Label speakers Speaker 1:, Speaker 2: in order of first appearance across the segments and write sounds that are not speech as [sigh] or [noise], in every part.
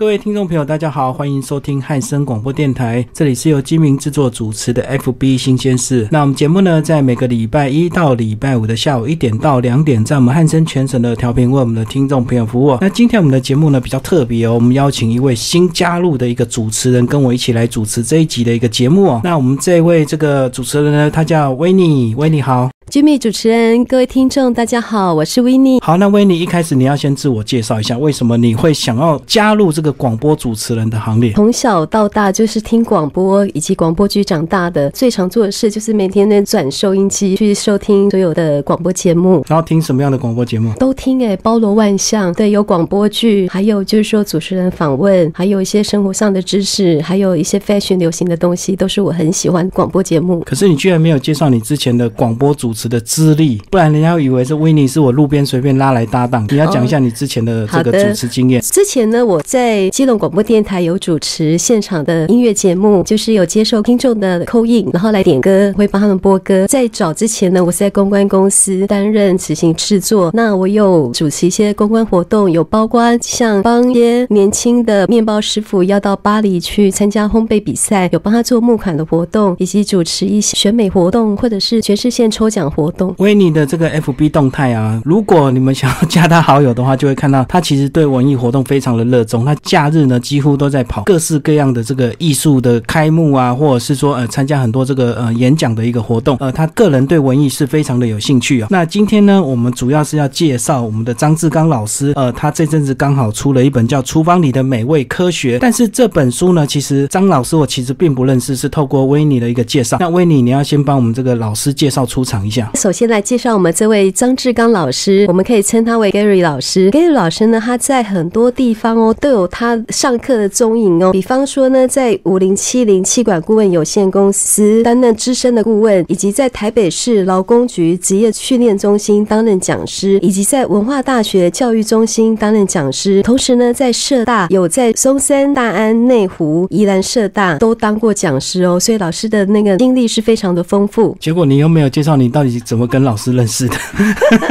Speaker 1: 各位听众朋友，大家好，欢迎收听汉声广播电台，这里是由金明制作主持的 FB 新鲜事。那我们节目呢，在每个礼拜一到礼拜五的下午一点到两点，在我们汉声全省的调频为我们的听众朋友服务。那今天我们的节目呢比较特别哦，我们邀请一位新加入的一个主持人，跟我一起来主持这一集的一个节目哦。那我们这位这个主持人呢，他叫维尼，维尼好。
Speaker 2: Jimmy 主持人，各位听众，大家好，我是维尼。
Speaker 1: 好，那维尼一开始你要先自我介绍一下，为什么你会想要加入这个广播主持人的行列？
Speaker 2: 从小到大就是听广播以及广播剧长大的，最常做的事就是每天呢转收音机去收听所有的广播节目。
Speaker 1: 然后听什么样的广播节目？
Speaker 2: 都听哎，包罗万象。对，有广播剧，还有就是说主持人访问，还有一些生活上的知识，还有一些 fashion 流行的东西，都是我很喜欢广播节目。
Speaker 1: 可是你居然没有介绍你之前的广播主持的资历，不然人家以为是维尼是我路边随便拉来搭档。你要讲一下你之前的这个主持经验。
Speaker 2: 之前呢，我在基隆广播电台有主持现场的音乐节目，就是有接受听众的扣印，然后来点歌，会帮他们播歌。在早之前呢，我是在公关公司担任执行制作。那我有主持一些公关活动，有包括像帮一些年轻的面包师傅要到巴黎去参加烘焙比赛，有帮他做募款的活动，以及主持一些选美活动，或者是全市县抽奖活动。
Speaker 1: 维尼的这个 FB 动态啊，如果你们想要加他好友的话，就会看到他其实对文艺活动非常的热衷。他假日呢几乎都在跑各式各样的这个艺术的开幕啊，或者是说呃参加很多这个呃演讲的一个活动。呃，他个人对文艺是非常的有兴趣啊。那今天呢，我们主要是要介绍我们的张志刚老师。呃，他这阵子刚好出了一本叫《厨房里的美味科学》，但是这本书呢，其实张老师我其实并不认识，是透过维尼的一个介绍。那维尼，你要先帮我们这个老师介绍出场一下。
Speaker 2: 首先来介绍我们这位张志刚老师，我们可以称他为 Gary 老师。Gary 老师呢，他在很多地方哦都有他上课的踪影哦。比方说呢，在五零七零气管顾问有限公司担任资深的顾问，以及在台北市劳工局职业训练中心担任讲师，以及在文化大学教育中心担任讲师。同时呢，在社大有在松山、大安、内湖、宜兰社大都当过讲师哦。所以老师的那个经历是非常的丰富。
Speaker 1: 结果你又没有介绍你到底怎么跟老师认识的？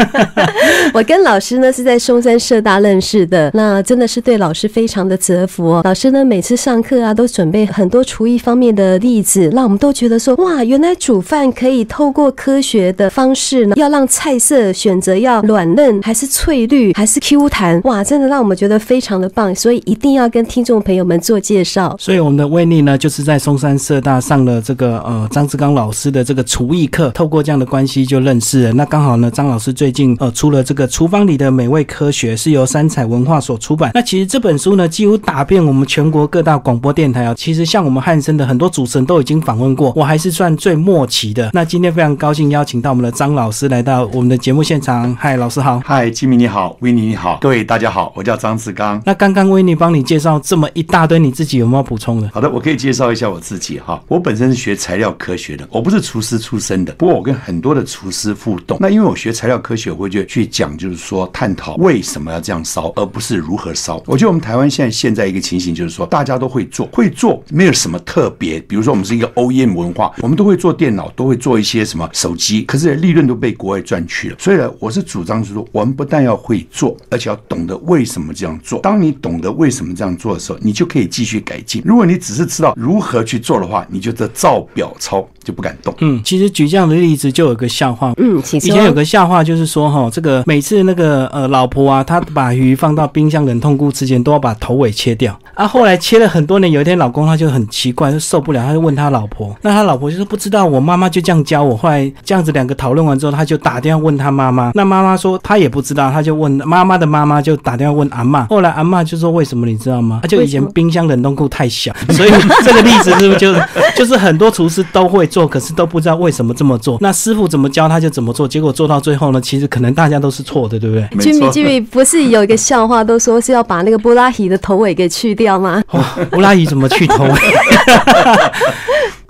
Speaker 1: [laughs]
Speaker 2: 我跟老师呢是在松山社大认识的，那真的是对老师非常的折服哦。老师呢每次上课啊都准备很多厨艺方面的例子，让我们都觉得说哇，原来煮饭可以透过科学的方式呢，要让菜色选择要软嫩还是翠绿还是 Q 弹，哇，真的让我们觉得非常的棒，所以一定要跟听众朋友们做介绍。
Speaker 1: 所以我们的威力呢就是在松山社大上了这个呃张志刚老师的这个厨艺课，透过这样的关系就认识了。那刚好呢，张老师最近呃出了这个厨房里的美味科学，是由三彩文化所出版。那其实这本书呢，几乎打遍我们全国各大广播电台啊。其实像我们汉声的很多主持人都已经访问过，我还是算最末期的。那今天非常高兴邀请到我们的张老师来到我们的节目现场。嗨，老师好。
Speaker 3: 嗨，金明你好，维尼你好，各位大家好，我叫张志刚。
Speaker 1: 那刚刚维尼帮你介绍这么一大堆，你自己有没有补充的？
Speaker 3: 好的，我可以介绍一下我自己哈。我本身是学材料科学的，我不是厨师出身的，不过我跟很多多的厨师互动。那因为我学材料科学，我会去去讲，就是说探讨为什么要这样烧，而不是如何烧。我觉得我们台湾现在现在一个情形就是说，大家都会做，会做没有什么特别。比如说我们是一个 OEM 文化，我们都会做电脑，都会做一些什么手机，可是利润都被国外赚去了。所以呢，我是主张是说，我们不但要会做，而且要懂得为什么这样做。当你懂得为什么这样做的时候，你就可以继续改进。如果你只是知道如何去做的话，你就这照表抄就不敢动。
Speaker 1: 嗯，其实举这样的例子就有个笑话。
Speaker 2: 嗯，以
Speaker 1: 前有个笑话就是说哈，这个每次那个呃老婆啊，她把鱼放到冰箱冷冻库之前，都要把头尾切掉。啊，后来切了很多年，有一天老公他就很奇怪，就受不了，他就问他老婆，那他老婆就说不知道，我妈妈就这样教我。后来这样子两个讨论完之后，他就打电话问他妈妈，那妈妈说他也不知道，他就问妈妈的妈妈就打电话问阿妈。后来阿妈就说为什么你知道吗？他就以前冰箱冷冻库太小，所以这个例子是不是就就是很多厨师都会做，可是都不知道为什么这么做。那师傅怎么教他就怎么做，结果做到最后呢，其实可能大家都是错的，对不对？
Speaker 2: 吉米吉米不是有一个笑话，都说是要把那个布拉提的头尾给去掉吗？[laughs]
Speaker 1: 布拉提怎么去头尾？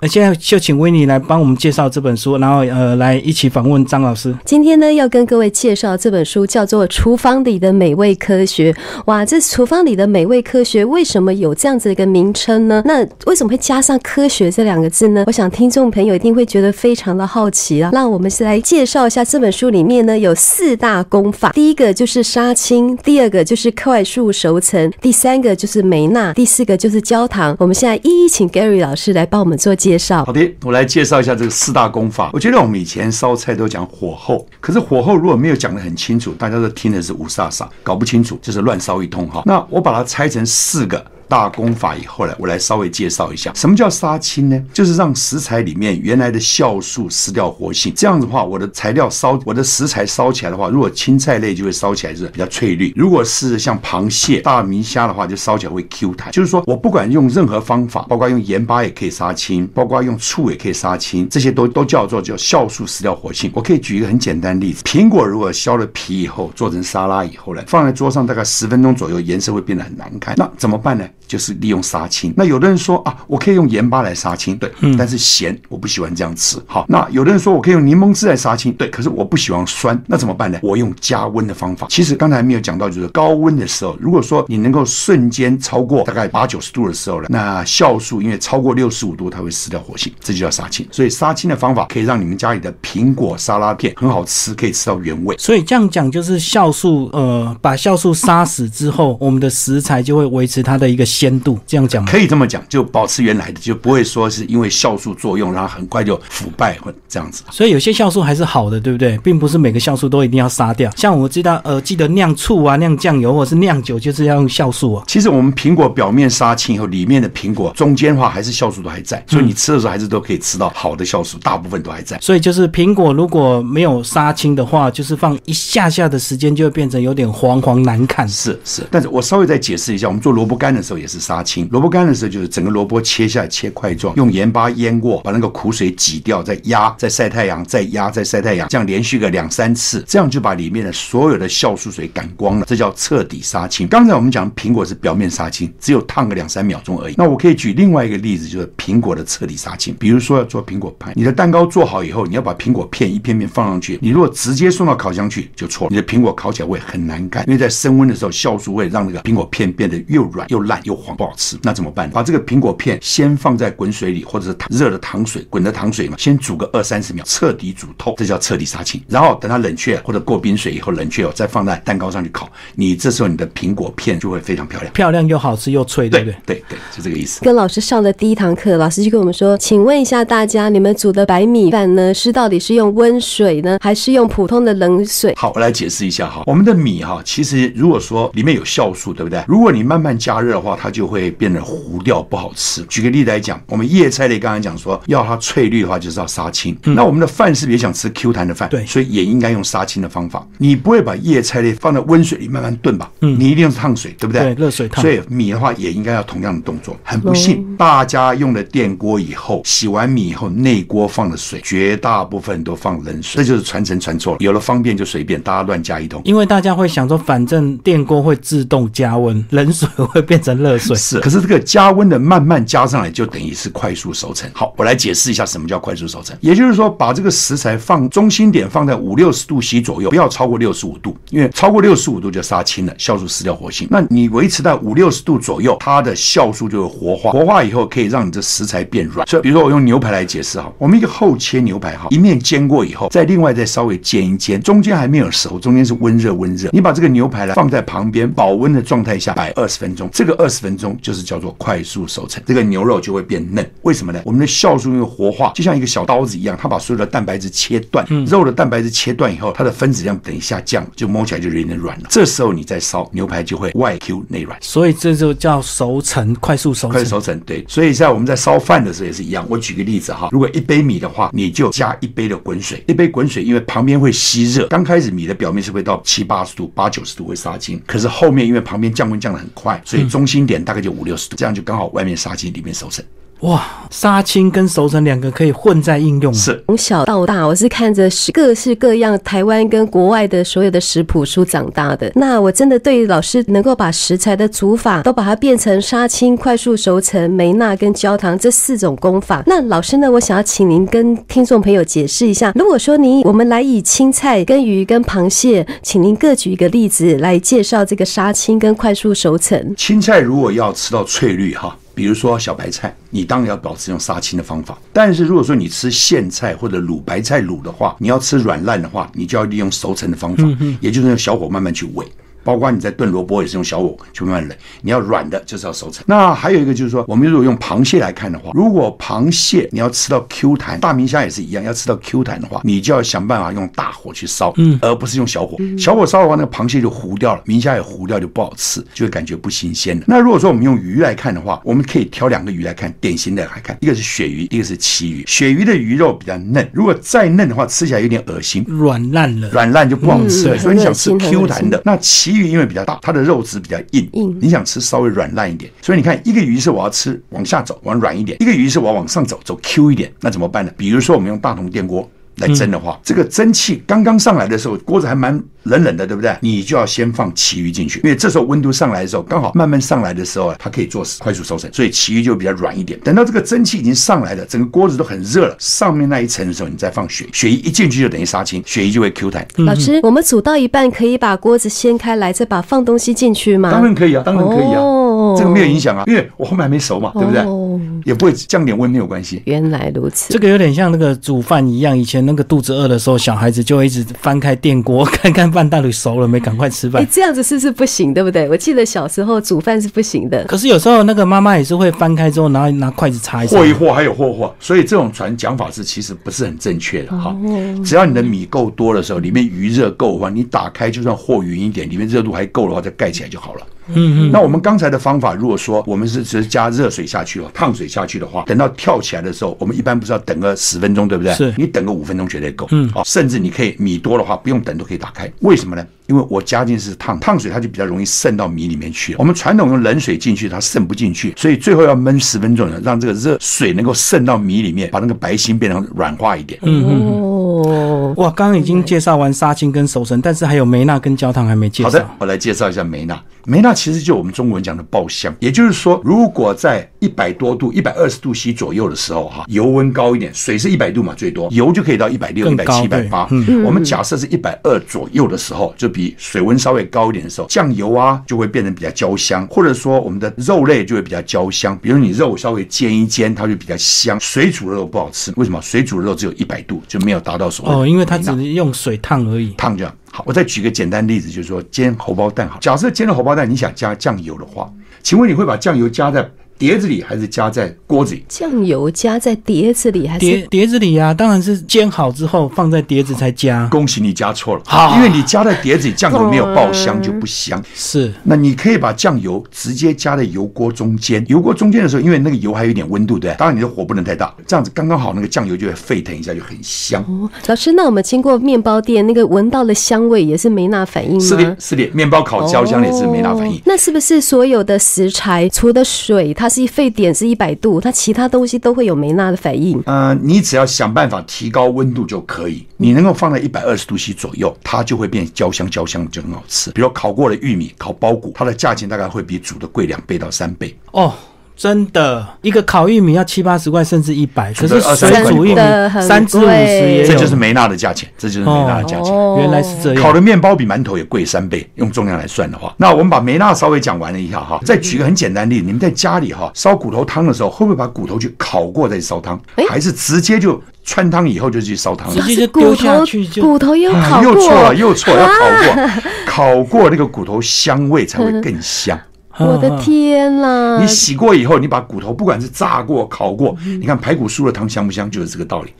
Speaker 1: 那现在就请维尼来帮我们介绍这本书，然后呃来一起访问张老师。
Speaker 2: 今天呢，要跟各位介绍这本书，叫做《厨房里的美味科学》。哇，这厨房里的美味科学为什么有这样子的一个名称呢？那为什么会加上科学这两个字呢？我想听众朋友一定会觉得非常的好奇啊。那我们先来介绍一下这本书里面呢有四大功法，第一个就是杀青，第二个就是快速熟成，第三个就是梅纳，第四个就是焦糖。我们现在一一请 Gary 老师来帮我们做介介绍。
Speaker 3: 好的，我来介绍一下这个四大功法。我觉得我们以前烧菜都讲火候，可是火候如果没有讲得很清楚，大家都听的是五煞煞，搞不清楚就是乱烧一通哈。那我把它拆成四个。大功法以后呢，我来稍微介绍一下什么叫杀青呢？就是让食材里面原来的酵素失掉活性。这样子的话，我的材料烧，我的食材烧起来的话，如果青菜类就会烧起来是比较翠绿；如果是像螃蟹、大明虾的话，就烧起来会 Q 弹。就是说我不管用任何方法，包括用盐巴也可以杀青，包括用醋也可以杀青，这些都都叫做叫酵素失掉活性。我可以举一个很简单的例子：苹果如果削了皮以后做成沙拉以后呢，放在桌上大概十分钟左右，颜色会变得很难看。那怎么办呢？就是利用杀青。那有的人说啊，我可以用盐巴来杀青，对，但是咸我不喜欢这样吃。好，那有的人说我可以用柠檬汁来杀青，对，可是我不喜欢酸，那怎么办呢？我用加温的方法。其实刚才没有讲到，就是高温的时候，如果说你能够瞬间超过大概八九十度的时候呢，那酵素因为超过六十五度，它会失掉活性，这就叫杀青。所以杀青的方法可以让你们家里的苹果沙拉片很好吃，可以吃到原味。
Speaker 1: 所以这样讲就是酵素，呃，把酵素杀死之后，我们的食材就会维持它的一个鲜度。这样讲
Speaker 3: 可以这么讲，就保持原来的，就不会说是因为酵素作用，然后很快就腐败或 [laughs] 这样子。
Speaker 1: 所以有些酵素还是好的，对不对？并不是每个酵素都一定要杀掉。像我知道，呃，记得酿醋啊、酿酱油或者是酿酒，就是要用酵素啊。
Speaker 3: 其实我们苹果表面杀青以后，里面的苹果中间的话还是酵素都还在，所以你吃的时候还是都可以吃到好的酵素，大部分都还在。
Speaker 1: 所以就是苹果如果没有杀青的话，就是放一下下的时间就会变成有点黄黄难看。
Speaker 3: 是是，但是我稍微再解释一下，我们做萝卜干的时候也是杀青。萝卜干的时候，就是整个萝卜切下来切块状，用盐巴腌过，把那个苦水挤掉，再压，再晒太阳，再压，再晒太阳，这样连续个两三次，这样就把里面的所有的酵素水赶光了，这叫彻底杀青。刚才我们讲苹果是表面杀青，只有烫个两三秒钟而已。那我可以举另外一个例子，就是苹果的彻底杀青。比如说要做苹果派，你的蛋糕做好以后，你要把苹果片一片片放上去，你如果直接送到烤箱去就错了，你的苹果烤起来会很难干，因为在升温的时候，酵素会让那个苹果片变得又软又烂又黄，不好吃。那怎么办？把这个苹果片先放在滚水里，或者是热的糖水，滚的糖水嘛，先煮个二三十秒，彻底煮透，这叫彻底杀青。然后等它冷却或者过冰水以后冷却哦，再放在蛋糕上去烤。你这时候你的苹果片就会非常漂亮，
Speaker 1: 漂亮又好吃又脆，对不对？
Speaker 3: 对对，是这个意思。
Speaker 2: 跟老师上的第一堂课，老师就跟我们说，请问一下大家，你们煮的白米饭呢，是到底是用温水呢，还是用普通的冷水？
Speaker 3: 好，我来解释一下哈，我们的米哈，其实如果说里面有酵素，对不对？如果你慢慢加热的话，它就会变得糊掉，不好吃。举个例子来讲，我们叶菜类刚才讲说要它翠绿的话，就是要杀青。那我们的饭是不是也想吃 Q 弹的饭？
Speaker 1: 对，
Speaker 3: 所以也应该用杀青的方法。你不会把叶菜类放在温水里慢慢炖吧？嗯，你一定是烫水，对不对？
Speaker 1: 对，热水烫。
Speaker 3: 所以米的话也应该要同样的动作。很不幸，大家用了电锅以后，洗完米以后，内锅放的水绝大部分都放冷水，这就是传承传错了。有了方便就随便，大家乱加一通。
Speaker 1: 因为大家会想说，反正电锅会自动加温，冷水会变成热水。
Speaker 3: 是，可是这个加温的慢慢加上来，就等于是快速熟成。好，我来解释一下什么叫快速熟成。也就是说，把这个食材放中心点放在五六十度 C 左右，不要超过六十五度，因为超过六十五度就杀青了，酵素失掉活性。那你维持在五六十度左右，它的酵素就会活化，活化以后可以让你这食材变软。所以，比如说我用牛排来解释哈，我们一个厚切牛排哈，一面煎过以后，再另外再稍微煎一煎，中间还没有熟，中间是温热温热。你把这个牛排呢放在旁边保温的状态下摆二十分钟，这个二十分钟就是叫做快速熟成，这个牛肉就会变嫩。为什么呢？我们的酵素因为活化，就像一个小刀子一样，它把所有的蛋白质切断，肉的蛋白质切断以后，它的分子量等一下降，就摸起来就有点软了。这时候你再烧牛排就会外 Q 内软，
Speaker 1: 所以这就叫熟成，快速熟成。
Speaker 3: 快速熟成，对。所以在我们在烧饭的时候也是一样。我举个例子哈，如果一杯米的话，你就加一杯的滚水，一杯滚水，因为旁边会吸热，刚开始米的表面是会到七八十度、八九十度会杀青，可是后面因为旁边降温降的很快，所以中心点大概就五六十度，这样就刚好外面杀青，里面收成。
Speaker 1: 哇，杀青跟熟成两个可以混在应用啊。
Speaker 3: 是
Speaker 2: 从小到大，我是看着各式各样台湾跟国外的所有的食谱书长大的。那我真的对老师能够把食材的煮法都把它变成杀青、快速熟成、梅纳跟焦糖这四种功法。那老师呢，我想要请您跟听众朋友解释一下，如果说您我们来以青菜、跟鱼、跟螃蟹，请您各举一个例子来介绍这个杀青跟快速熟成。
Speaker 3: 青菜如果要吃到翠绿哈，比如说小白菜，你当然要保持用杀青的方法。但是如果说你吃苋菜或者卤白菜卤的话，你要吃软烂的话，你就要利用熟成的方法，也就是用小火慢慢去煨。包括你在炖萝卜也是用小火去慢慢冷，你要软的就是要熟成。那还有一个就是说，我们如果用螃蟹来看的话，如果螃蟹你要吃到 Q 弹，大明虾也是一样，要吃到 Q 弹的话，你就要想办法用大火去烧，嗯，而不是用小火。小火烧的话，那个螃蟹就糊掉了，明虾也糊掉，就不好吃，就会感觉不新鲜了。那如果说我们用鱼来看的话，我们可以挑两个鱼来看，典型的来看，一个是鳕鱼，一个是旗鱼。鳕鱼的鱼肉比较嫩，如果再嫩的话，吃起来有点恶心。
Speaker 1: 软烂了，
Speaker 3: 软烂就不好吃了，
Speaker 2: 嗯
Speaker 3: 所以你想吃 Q 弹的，那旗鱼因为比较大，它的肉质比较硬，
Speaker 2: 硬
Speaker 3: 你想吃稍微软烂一点，所以你看一个鱼是我要吃往下走，往软一点；一个鱼是我要往上走，走 Q 一点，那怎么办呢？比如说我们用大铜电锅。来蒸的话，这个蒸汽刚刚上来的时候，锅子还蛮冷冷的，对不对？你就要先放旗鱼进去，因为这时候温度上来的时候，刚好慢慢上来的时候啊，它可以做快速收成，所以旗鱼就比较软一点。等到这个蒸汽已经上来了，整个锅子都很热了，上面那一层的时候，你再放鳕鳕鱼一进去就等于杀青，鳕鱼就会 Q 弹。
Speaker 2: 老师，我们煮到一半可以把锅子掀开来，再把放东西进去吗？
Speaker 3: 当然可以啊，当然可以啊，
Speaker 2: 哦
Speaker 3: 这个没有影响啊，因为我后面还没熟嘛，对不对？
Speaker 2: 哦
Speaker 3: 也不会降点温没有关系。
Speaker 2: 原来如此
Speaker 1: 这。个有点像那个煮饭一样，以前那个肚子饿的时候，小孩子就会一直翻开电锅 [laughs] 看看饭到底熟了没，赶快吃
Speaker 2: 哎、
Speaker 1: 饭。
Speaker 2: 这样子是不是不行？对不对？我记得小时候煮饭是不行的。
Speaker 1: 可是有时候那个妈妈也是会翻开之后，然后拿筷子擦一下
Speaker 3: 和。一和还有和和，所以这种传讲法是其实不是很正确的哈。
Speaker 2: 哦
Speaker 3: 只要你的米够多的时候，里面余热够的话，你打开就算和匀一点，里面热度还够的话，再盖起来就好了。
Speaker 1: 嗯嗯，
Speaker 3: 那我们刚才的方法，如果说我们是只是加热水下去哦，烫水下去的话，等到跳起来的时候，我们一般不是要等个十分钟，对不对？
Speaker 1: 是
Speaker 3: 你等个五分钟绝对够。嗯，哦，甚至你可以米多的话，不用等都可以打开。为什么呢？因为我加进是烫烫水，它就比较容易渗到米里面去。我们传统用冷水进去，它渗不进去，所以最后要焖十分钟，让这个热水能够渗到米里面，把那个白心变成软化一点。
Speaker 1: 嗯
Speaker 2: 哦，
Speaker 1: 哇，刚刚已经介绍完杀青跟熟成，但是还有梅纳跟焦糖还没介绍
Speaker 3: 好的。，我来介绍一下梅纳。梅纳其实就我们中文讲的爆香，也就是说，如果在一百多度、一百二十度 C 左右的时候，哈，油温高一点，水是一百度嘛，最多油就可以到一百六、一百七、一百八。我们假设是一百二左右的时候，就比水温稍微高一点的时候，酱油啊就会变得比较焦香，或者说我们的肉类就会比较焦香。比如你肉稍微煎一煎，它就比较香。水煮的肉不好吃，为什么？水煮的肉只有一百度，就没有达到所谓
Speaker 1: 哦，因为它只是用水烫而已。
Speaker 3: 烫这样。好，我再举个简单例子，就是说煎荷包蛋。好，假设煎了荷包蛋，你想加酱油的话，请问你会把酱油加在碟子里，还是加在锅子里？
Speaker 2: 酱油加在碟子里还是？
Speaker 1: 碟碟子里啊，当然是煎好之后放在碟子才加。
Speaker 3: 恭喜你加错了，
Speaker 1: 好
Speaker 3: 因为你加在碟子里，酱油没有爆香就不香。
Speaker 1: 是
Speaker 3: 那你可以把酱油直接加在油锅中间，油锅中间的时候，因为那个油还有一点温度，对不对，当然你的火不能太大，这样子刚刚好，那个酱油就会沸腾一下，就很香。
Speaker 2: 哦，老师，那我们经过面包店那个闻到的香味也是梅纳反应吗？
Speaker 3: 是的，是的，面包烤焦香也是梅纳反应
Speaker 2: 哦。那是不是所有的食材，除了水，它是沸点是一百度，它其他东西都会有梅纳的反应？
Speaker 3: 呃，你只要想办法提高温度就可以。你能够放在一百二十度 C 左右，它就会变焦香焦香，就很好吃。比如烤过的玉米、烤包谷，它的价钱大概会比煮的贵两倍到三倍。
Speaker 1: 哦，真的，一个烤玉米要七八十块，甚至一百，可是水煮玉米
Speaker 2: 很
Speaker 1: 三至五十也有。
Speaker 3: 这就是梅纳的价钱，这就是梅纳的价钱。
Speaker 2: 哦
Speaker 1: 原来是这样。
Speaker 3: 烤的面包比馒头也贵三倍，用重量来算的话，那我们把梅纳稍微讲完了一下哈，再举个很简单的例子，你们在家里哈烧骨头汤的时候，会不会把骨头去烤过再烧汤，还是直接就穿汤以后就去烧汤了
Speaker 1: 直？接就
Speaker 2: 骨
Speaker 1: 丢下
Speaker 2: 头
Speaker 1: 去就
Speaker 2: 骨头又
Speaker 3: 啊
Speaker 2: 烤过，
Speaker 3: 又错了，又错了，要烤过，[laughs] 烤过那个骨头香味才会更香。
Speaker 2: 我的天啦！
Speaker 3: 你洗过以后，你把骨头不管是炸过、烤过，你看排骨酥的汤香不香，就是这个道理。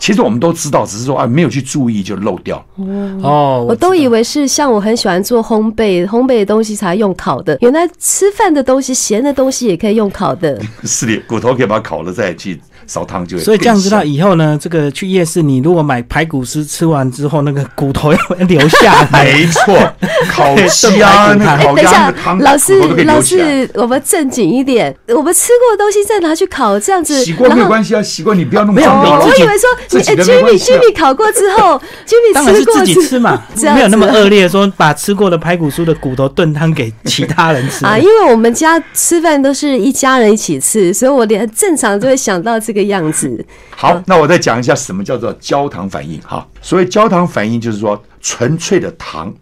Speaker 3: 其实我们都知道，只是说啊没有去注意就漏掉。
Speaker 1: 哦，
Speaker 2: 我都以为是像我很喜欢做烘焙，烘焙的东西才用烤的，原来吃饭的东西、咸的东西也可以用烤的。[laughs]
Speaker 3: 是的，骨头可以把它烤了再去烧汤就会。
Speaker 1: 所以这样知道以后呢，这个去夜市，你如果买排骨丝，吃完之后那个骨头要 [laughs] 留下来。
Speaker 3: 没错，烤鸡啊，[laughs] 那
Speaker 2: 哎，
Speaker 3: 个烤
Speaker 2: 等一下
Speaker 3: 鸭那个汤，
Speaker 2: 老师
Speaker 3: 骨头都可以
Speaker 2: 老
Speaker 3: 留起来。
Speaker 2: 师，我们正经一点，我们吃过的东西再拿去烤，这样子，
Speaker 3: 习惯没有关系啊，习惯你不要弄
Speaker 1: 没有
Speaker 3: 脏掉了。
Speaker 2: 我以为说你哎，Jimmy Jimmy 烤过之后，Jimmy
Speaker 1: 当然是自己
Speaker 2: 吃
Speaker 1: 嘛，
Speaker 2: 这样
Speaker 1: 没有那么
Speaker 2: 子
Speaker 1: 恶劣，说把吃过的排骨酥的骨头炖汤给其他人吃
Speaker 2: 啊，因为我们家吃饭都是一家人一起吃，所以我连正常就会想到这个样子。
Speaker 3: 好，那我再讲一下什么叫做焦糖反应哈。所谓焦糖反应，就是说纯粹的糖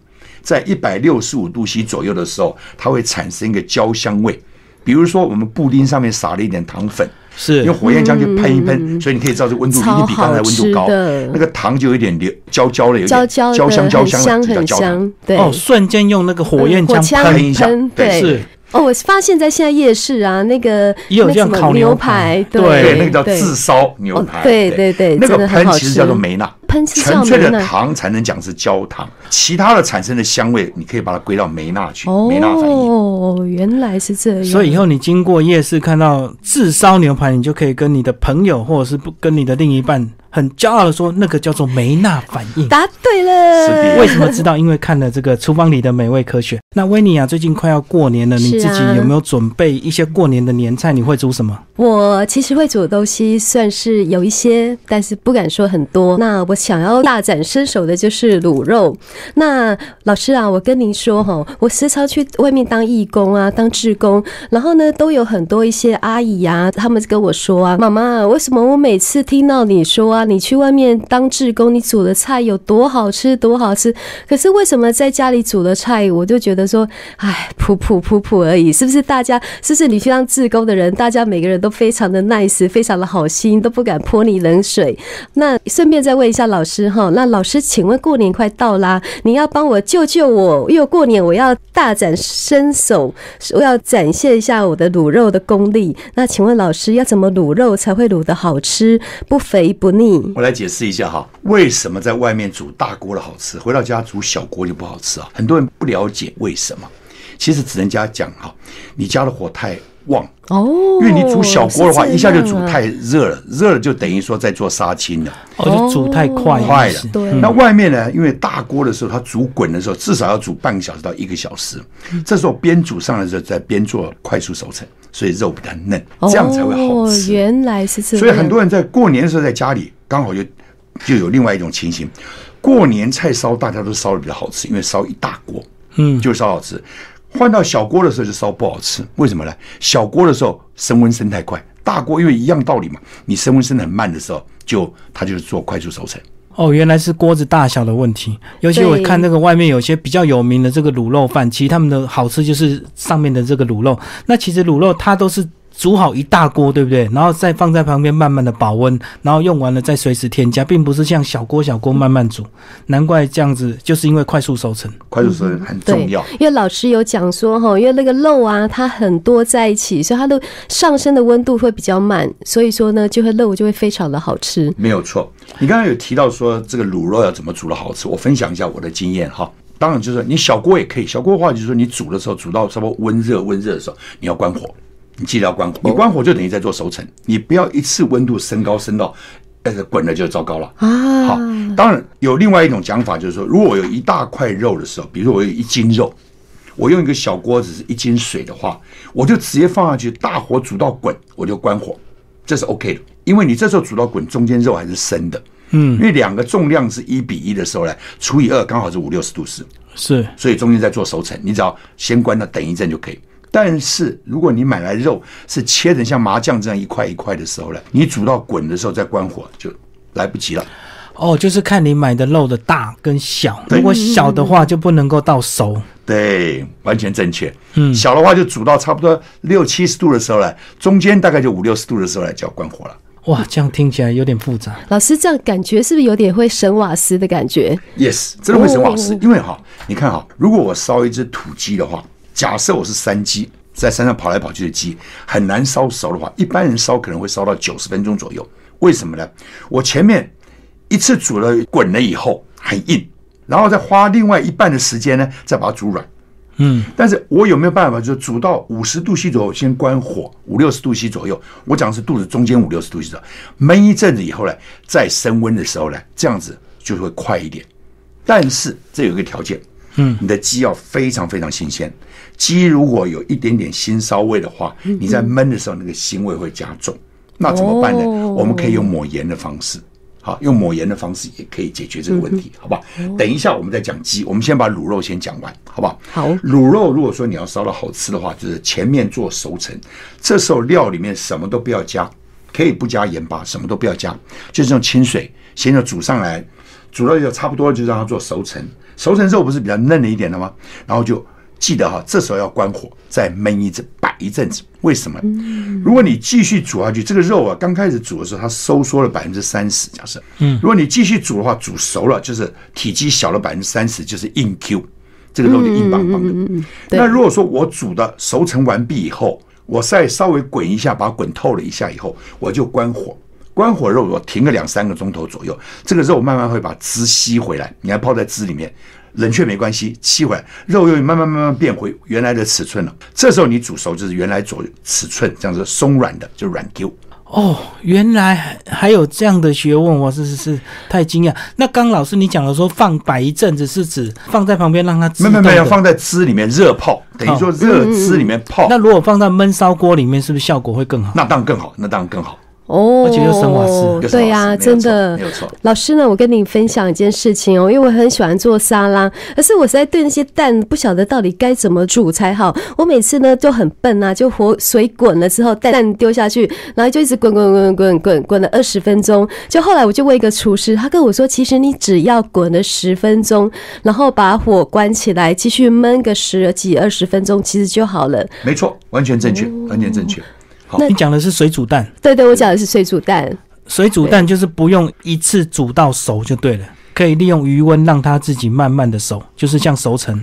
Speaker 3: 在一百六十五度 C 左右的时候，它会产生一个焦香味。比如说，我们布丁上面撒了一点糖粉，
Speaker 1: 是
Speaker 3: 用火焰枪去喷一喷，所以你可以知道这温度一定比刚才温度高那个糖就有点流焦焦的，有点
Speaker 2: 焦
Speaker 3: 香焦香的，就叫
Speaker 2: 香很
Speaker 3: 焦糖。
Speaker 2: 香，对。
Speaker 1: 哦，瞬间用那个火焰枪喷
Speaker 3: 喷一下，对
Speaker 2: 对，
Speaker 1: 是
Speaker 2: 哦，我发现在现在夜市啊，那个
Speaker 1: 也有这样
Speaker 2: 那什么牛
Speaker 1: 烤牛排
Speaker 2: 对
Speaker 3: 对，那个叫自烧牛
Speaker 2: 哦
Speaker 3: 排。
Speaker 2: 对对对
Speaker 3: 那个喷其实叫做梅纳。
Speaker 2: 喷
Speaker 3: 纯粹的糖才能讲是焦糖，其他的产生的香味，你可以把它归到梅纳去，梅纳反应。
Speaker 2: 哦，原来是这样。
Speaker 1: 所以以后你经过夜市看到自烧牛排，你就可以跟你的朋友或者是不跟你的另一半很骄傲的说，那个叫做梅纳反应。
Speaker 2: 答对了。
Speaker 1: 为什么知道？因为看了这个厨房里的美味科学。[laughs] 那维尼亚最近快要过年了，你自己有没有准备一些过年的年菜？你会煮什么？
Speaker 2: 我其实会煮的东西算是有一些，但是不敢说很多。那我想要大展身手的就是卤肉。那老师啊，我跟您说哈，我时常去外面当义工啊，当志工，然后呢，都有很多一些阿姨啊，他们跟我说啊，妈妈，为什么我每次听到你说啊，你去外面当志工，你煮的菜有多好吃，多好吃，可是为什么在家里煮的菜，我就觉得说，哎，普普普普而已，是不是？大家是不是你去当志工的人，大家每个人都非常的 nice，非常的好心，都不敢泼你冷水。那顺便再问一下老师哈，那老师，请问过年快到啦，你要帮我救救我，因为过年我要大展身手，我要展现一下我的卤肉的功力。那请问老师要怎么卤肉才会卤的好吃，不肥不腻？
Speaker 3: 我来解释一下哈，为什么在外面煮大锅的好吃，回到家煮小锅就不好吃啊？很多人不了解为什么。其实只能家讲哈，你家的火太旺，
Speaker 2: 哦，
Speaker 3: 因为你煮小锅的话，一下就煮
Speaker 2: 啊
Speaker 3: 太热了，热了就等于说在做杀青了。
Speaker 1: 哦，就煮太快
Speaker 2: 哦
Speaker 3: 快了。
Speaker 2: 对
Speaker 3: 那外面呢？因为大锅的时候，它煮滚的时候，至少要煮半个小时到一个小时。这时候边煮上来的时候，再边做快速熟成，所以肉比较嫩，这样才会好
Speaker 2: 哦，
Speaker 3: 吃。
Speaker 2: 原来是这样，
Speaker 3: 所以很多人在过年的时候在家里，刚好就就有另外一种情形，过年菜烧大家都烧的比较好吃，因为烧一大锅，
Speaker 1: 嗯，
Speaker 3: 就烧好吃。换到小锅的时候就烧不好吃，为什么呢？小锅的时候升温升太快，大锅因为一样道理嘛，你升温升的很慢的时候，就它就是做快速熟成。
Speaker 1: 哦，原来是锅子大小的问题。尤其我看那个外面有些比较有名的这个卤肉饭，其实他们的好吃就是上面的这个卤肉。那其实卤肉它都是煮好一大锅，对不对？然后再放在旁边慢慢的保温，然后用完了再随时添加，并不是像小锅小锅慢慢煮。难怪这样子，就是因为快速收成。
Speaker 3: 快速收成很重要。，
Speaker 2: 因为老师有讲说哈，因为那个肉啊，它很多在一起，所以它的上升的温度会比较慢，所以说呢，就会肉就会非常的好吃。
Speaker 3: 没有错。你刚刚有提到说这个卤肉要怎么煮的好吃，我分享一下我的经验哈。当然就是你小锅也可以，小锅的话就是说你煮的时候煮到差不多温热温热的时候，你要关火，你记得要关火。你关火就等于在做熟成，你不要一次温度升高升到呃滚了就糟糕了。
Speaker 2: 啊，
Speaker 3: 好，当然有另外一种讲法，就是说，如果我有一大块肉的时候，比如说我有一斤肉，我用一个小锅子是一斤水的话，我就直接放下去，大火煮到滚，我就关火，这是 OK 的，因为你这时候煮到滚，中间肉还是生的，嗯，因为两个重量是一比一的时候呢，除以二刚好是五六十度 C，
Speaker 1: 是。
Speaker 3: 所以中间在做熟成，你只要先关了，等一阵就可以。但是如果你买来肉是切成像麻酱这样一块一块的时候呢，你煮到滚的时候再关火就来不及了。
Speaker 1: 哦，就是看你买的肉的大跟小。
Speaker 3: 对
Speaker 1: 如果小的话，就不能够到熟。
Speaker 3: 对，完全正确。嗯，小的话就煮到差不多六七十度的时候呢，中间大概就五六十度的时候呢，就要关火了。
Speaker 1: 哇，这样听起来有点复杂。
Speaker 2: 老师这样感觉是不是有点会省瓦斯的感觉
Speaker 3: ？Yes，真的会省瓦斯
Speaker 2: 哦，
Speaker 3: 因为哈，你看哈，如果我烧一只土鸡的话，假设我是山鸡，在山上跑来跑去的鸡，很难烧熟的话，一般人烧可能会烧到九十分钟左右。为什么呢？我前面一次煮了滚了以后很硬，然后再花另外一半的时间呢，再把它煮软。
Speaker 1: 嗯，
Speaker 3: 但是我有没有办法，就煮到五十度 C 左右，先关火，五六十度 C 左右。我讲的是肚子中间五六十度 C 左右，焖一阵子以后呢，再升温的时候呢，这样子就会快一点。但是这有一个条件，嗯，你的鸡要非常非常新鲜。鸡如果有一点点腥骚味的话，你在焖的时候那个腥味会加重。那怎么办呢？
Speaker 2: 哦
Speaker 3: 我们可以用抹盐的方式。好，用抹盐的方式也可以解决这个问题，好不好？等一下我们再讲鸡，我们先把卤肉先讲完，好不好？
Speaker 2: 好
Speaker 3: 卤肉如果说你要烧的好吃的话，就是前面做熟成，这时候料里面什么都不要加，可以不加盐巴，什么都不要加，就是用清水先要煮上来，煮到就差不多就让它做熟成，熟成肉不是比较嫩了一点的吗？然后就记得哈，这时候要关火，再焖一阵，摆一阵子。为什么？如果你继续煮下去，这个肉啊，刚开始煮的时候它收缩了百分之三十，假设，嗯，如果你继续煮的话，煮熟了就是体积小了百分之三十，就是硬 Q，这个肉就硬邦邦的。
Speaker 2: 对
Speaker 3: 那如果说我煮的熟成完毕以后，我再稍微滚一下，把它滚透了一下以后，我就关火。关火肉我停个两三个钟头左右，这个肉慢慢会把汁吸回来，你还泡在汁里面，冷却没关系，气回来，肉又慢慢慢慢变回原来的尺寸了。这时候你煮熟就是原来左尺寸，这样子松软的就软 Q。
Speaker 1: 哦，原来还有这样的学问，我是是是太惊讶。那刚老师你讲的说放摆一阵子，是指放在旁边让它自
Speaker 3: 没没没有放在汁里面热泡，等于说热汁里面泡，
Speaker 1: 那如果放在焖烧锅里面，是不是效果会更好？
Speaker 3: 那当然更好，那当然更好。
Speaker 2: 哦，
Speaker 1: 而且又生瓦斯
Speaker 2: 对呀、真的
Speaker 3: 没有错。
Speaker 2: 老师呢，我跟你分享一件事情哦，因为我很喜欢做沙拉，可是我实在对那些蛋不晓得到底该怎么煮才好。我每次呢就很笨啊，就火水滚了之后，蛋丢下去，然后就一直滚滚滚滚滚滚了二十分钟。就后来我就问一个厨师，他跟我说，其实你只要滚了十分钟，然后把火关起来，继续焖个十几二十分钟，其实就好了。
Speaker 3: 没错，完全正确，完全正确。
Speaker 1: 你讲的是水煮蛋，
Speaker 2: 对对，我讲的是水煮蛋。
Speaker 1: 水煮蛋就是不用一次煮到熟就对了，可以利用余温让它自己慢慢的熟，就是像熟成。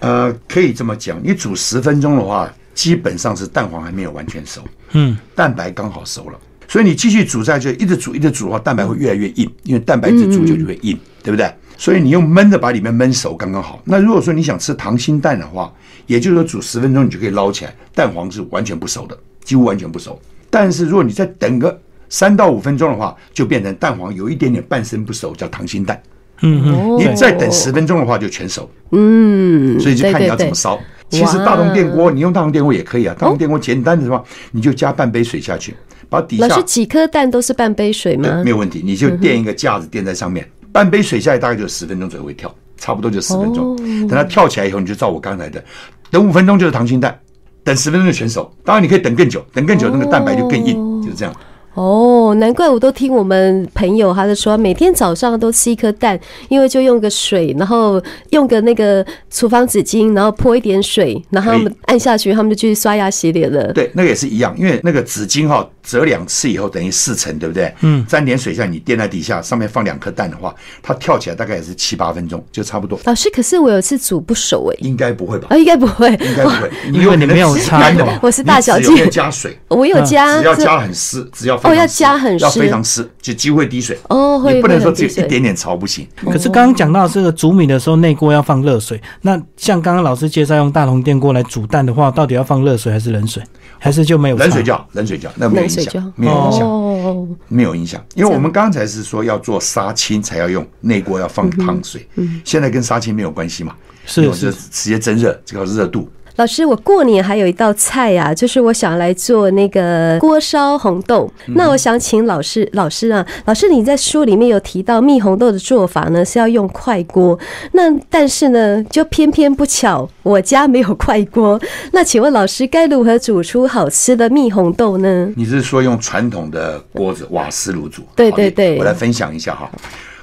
Speaker 3: 呃，可以这么讲，你煮十分钟的话，基本上是蛋黄还没有完全熟，
Speaker 1: 嗯，
Speaker 3: 蛋白刚好熟了。所以你继续煮下去，一直煮一直煮的话，蛋白会越来越硬，因为蛋白质煮久就会硬，对不对？所以你用焖的把里面焖熟刚刚好。那如果说你想吃溏心蛋的话，也就是说煮十分钟你就可以捞起来，蛋黄是完全不熟的，几乎完全不熟。但是如果你再等个三到五分钟的话，就变成蛋黄有一点点半生不熟，叫溏心蛋。
Speaker 1: 嗯嗯，
Speaker 3: 你再等十分钟的话就全熟。
Speaker 2: 嗯，
Speaker 3: 所以就看你要怎么烧。其实大同电锅，你用大同电锅也可以啊。大同电锅简单的什么，你就加半杯水下去，把底下
Speaker 2: 老师几颗蛋都是半杯水吗
Speaker 3: 没？有问题，你就垫一个架子垫在上面，半杯水下来大概就十分钟左右会跳，差不多就十分钟。
Speaker 2: 哦
Speaker 3: 等它跳起来以后，你就照我刚才的，等五分钟就是溏心蛋，等十分钟的选手。当然你可以等更久，等更久那个蛋白就更硬，就是这样。
Speaker 2: 哦，难怪我都听我们朋友他在说，每天早上都吃一颗蛋，因为就用个水，然后用个那个厨房纸巾，然后泼一点水，然后他们按下去，他们就去刷牙洗脸了。
Speaker 3: 对，那个也是一样，因为那个纸巾哈折两次以后等于四层，对不对？嗯，沾点水下，你垫在底下，上面放两颗蛋的话，它跳起来大概也是七八分钟，就差不多。
Speaker 2: 老师，可是我有一次煮不熟哎、
Speaker 3: 应该不会吧？
Speaker 2: 啊，应该不会，
Speaker 3: 应该不会，
Speaker 1: 因为你没有擦
Speaker 3: 干的嘛。
Speaker 2: 我是大小姐
Speaker 3: 加水，
Speaker 2: 我有加，
Speaker 3: 只要加很湿，只要非常
Speaker 2: 哦要加很湿
Speaker 3: 要非常湿，就几乎会滴水。
Speaker 2: 哦会
Speaker 3: 你不能说只有一点点潮不行。
Speaker 1: 可是刚刚讲到这个煮米的时候，内锅要放热水。那像刚刚老师介绍用大铜电锅来煮蛋的话，到底要放热水还是冷水？还是就没有
Speaker 3: 冷水叫，冷水叫，那没有影响，没有影响，
Speaker 2: 哦，
Speaker 3: 没有影响。因为我们刚才是说要做杀青才要用内锅要放汤水，现在跟杀青没有关系嘛，
Speaker 1: 是
Speaker 3: 因为我就是。直接蒸热，这个热度。
Speaker 2: 老师，我过年还有一道菜啊，就是我想来做那个锅烧红豆。那我想请老师，老师啊，老师你在书里面有提到蜜红豆的做法呢是要用快锅，那但是呢，就偏偏不巧我家没有快锅。[laughs] 那请问老师该如何煮出好吃的蜜红豆呢？
Speaker 3: 你是说用传统的锅子瓦斯炉煮？好
Speaker 2: 对对对
Speaker 3: 我来分享一下哈。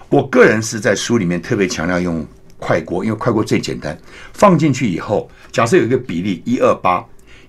Speaker 3: 我个人是在书里面特别强调用快锅，因为快锅最简单。放进去以后，假设有一个比例一二八，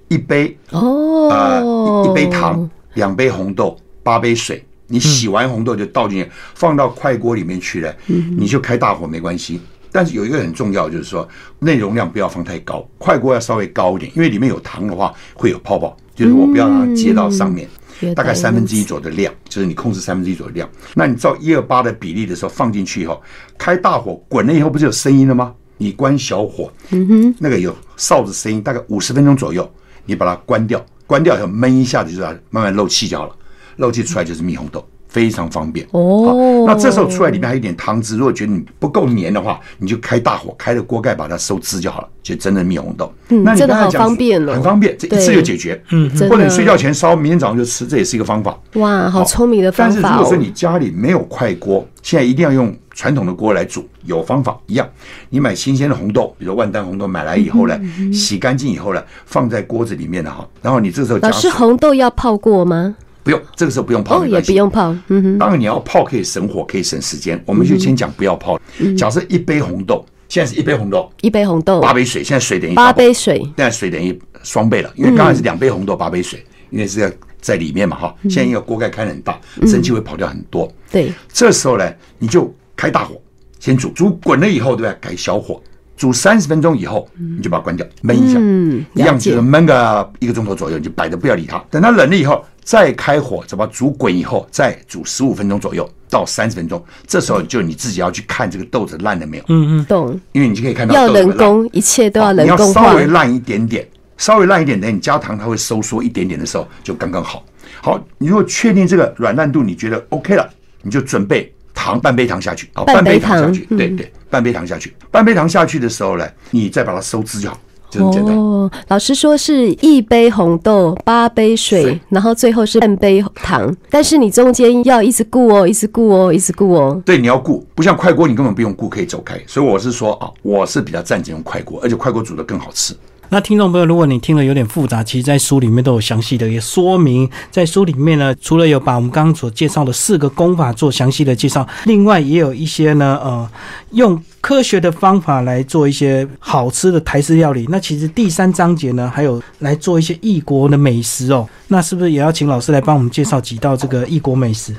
Speaker 3: 一杯
Speaker 2: 哦，
Speaker 3: 呃一一杯糖，两杯红豆，八杯水。你洗完红豆就倒进去，放到快锅里面去了，你就开大火没关系。但是有一个很重要，就是说内容量不要放太高，快锅要稍微高一点，因为里面有糖的话会有泡泡，就是我不要让它接到上面。大概三分之一
Speaker 2: 一
Speaker 3: 左右的量，就是你控制三分之一左右的量。那你照一二八的比例的时候放进去以后，开大火滚了以后，不是有声音了吗？你关小火，嗯哼，那个有哨子声音，大概五十分钟左右，你把它关掉，关掉以后焖一下子就让它慢慢漏气就好了，漏气出来就是蜜红豆。非常方便
Speaker 2: 哦
Speaker 3: 那这时候出来里面还有一点汤汁，如果觉得你不够黏的话，你就开大火，开着锅盖把它收汁就好了，就真的蜜红豆。
Speaker 2: 嗯
Speaker 3: 那你
Speaker 2: 真的好
Speaker 3: 刚才讲
Speaker 2: 方便了
Speaker 3: 很方便，这一次就解决。
Speaker 1: 嗯
Speaker 3: 或者你睡觉前烧，明天早上就吃，这也是一个方法。
Speaker 2: 哇，好聪明的方法哦
Speaker 3: 但是如果说！你家里没有快锅，现在一定要用传统的锅来煮，有方法一样。你买新鲜的红豆，比如万丹红豆，买来以后呢，
Speaker 2: 嗯
Speaker 3: 洗干净以后呢，放在锅子里面的哈，然后你这时候加
Speaker 2: 老师，
Speaker 3: 水，
Speaker 2: 红豆要泡过吗？
Speaker 3: 不用，这个时候不用泡，
Speaker 2: 哦，也不用泡。嗯哼，
Speaker 3: 当然你要泡可以省火，可以省时间。我们就先讲不要泡。
Speaker 2: 嗯
Speaker 3: 假设一杯红豆，现在是一杯红豆，
Speaker 2: 一杯红豆，
Speaker 3: 八杯水，现在水等于
Speaker 2: 八杯水。
Speaker 3: 现在水等于双倍了，因为刚才是两杯红豆八杯水，因为是要在里面嘛哈。现在因为锅盖开得很大，蒸汽会跑掉很多。
Speaker 2: 对，
Speaker 3: 这时候呢，你就开大火，先煮，煮滚了以后，对吧？改小火，煮三十分钟以后，你就把它关掉，焖一下，
Speaker 2: 嗯
Speaker 3: 一样就是焖个一个钟头左右，你就摆着不要理它。等它冷了以后，再开火，再把它煮滚以后，再煮十五分钟左右到三十分钟。这时候就你自己要去看这个豆子烂了没有，嗯嗯
Speaker 2: 懂。
Speaker 3: 因为你就可以看到
Speaker 2: 要人工，一切都要人
Speaker 3: 你要稍微。烂一点点，稍微烂一点点，你加糖它会收缩一点点的时候就刚刚好。好，你如果确定这个软烂度你觉得 OK 了，你就准备糖半杯糖下去，好，
Speaker 2: 半杯
Speaker 3: 杯糖下去，对对，半杯糖下去，半杯糖下去的时候呢，你再把它收汁就好，就这么简单。
Speaker 2: 哦，老师说是一杯红豆，八杯水
Speaker 3: 水，
Speaker 2: 然后最后是半杯糖，但是你中间要一直顾哦，一直顾哦，一直顾哦。
Speaker 3: 对，你要顾，不像快锅，你根本不用顾，可以走开。所以我是说啊，我是比较赞成用快锅，而且快锅煮的更好吃。
Speaker 1: 那听众朋友，如果你听了有点复杂，其实在书里面都有详细的一个说明。在书里面呢，除了有把我们刚刚所介绍的四个功法做详细的介绍，另外也有一些呢，呃，用科学的方法来做一些好吃的台式料理。那其实第三章节呢，还有来做一些异国的美食哦。那是不是也要请老师来帮我们介绍几道这个异国美食？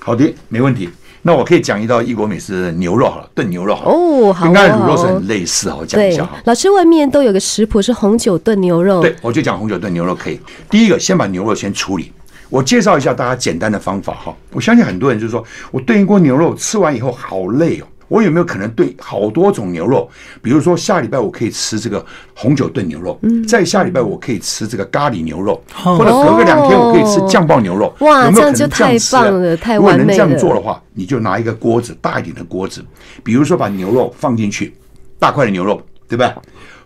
Speaker 3: 好的，没问题。那我可以讲一道异国美食牛肉好了，炖牛肉好了。
Speaker 2: 哦，好
Speaker 3: 跟刚才
Speaker 2: 哦，
Speaker 3: 卤肉是很类似，哈，我讲一下哈。，
Speaker 2: 老师外面都有个食谱是红酒炖牛肉，
Speaker 3: 对，我就讲红酒炖牛肉可以。第一个，先把牛肉先处理。我介绍一下大家简单的方法哈。我相信很多人就是说我炖一锅牛肉，吃完以后好累哦。我有没有可能对好多种牛肉？比如说下礼拜我可以吃这个红酒炖牛肉，嗯再下礼拜我可以吃这个咖喱牛肉，
Speaker 1: 哦
Speaker 3: 或者隔个两天我可以吃酱爆牛肉。
Speaker 2: 哇
Speaker 3: 有没有可能
Speaker 2: 这样
Speaker 3: 吃啊
Speaker 2: 棒了太
Speaker 3: 如果能这样做的话，你就拿一个锅子，大一点的锅子，比如说把牛肉放进去，大块的牛肉，对吧？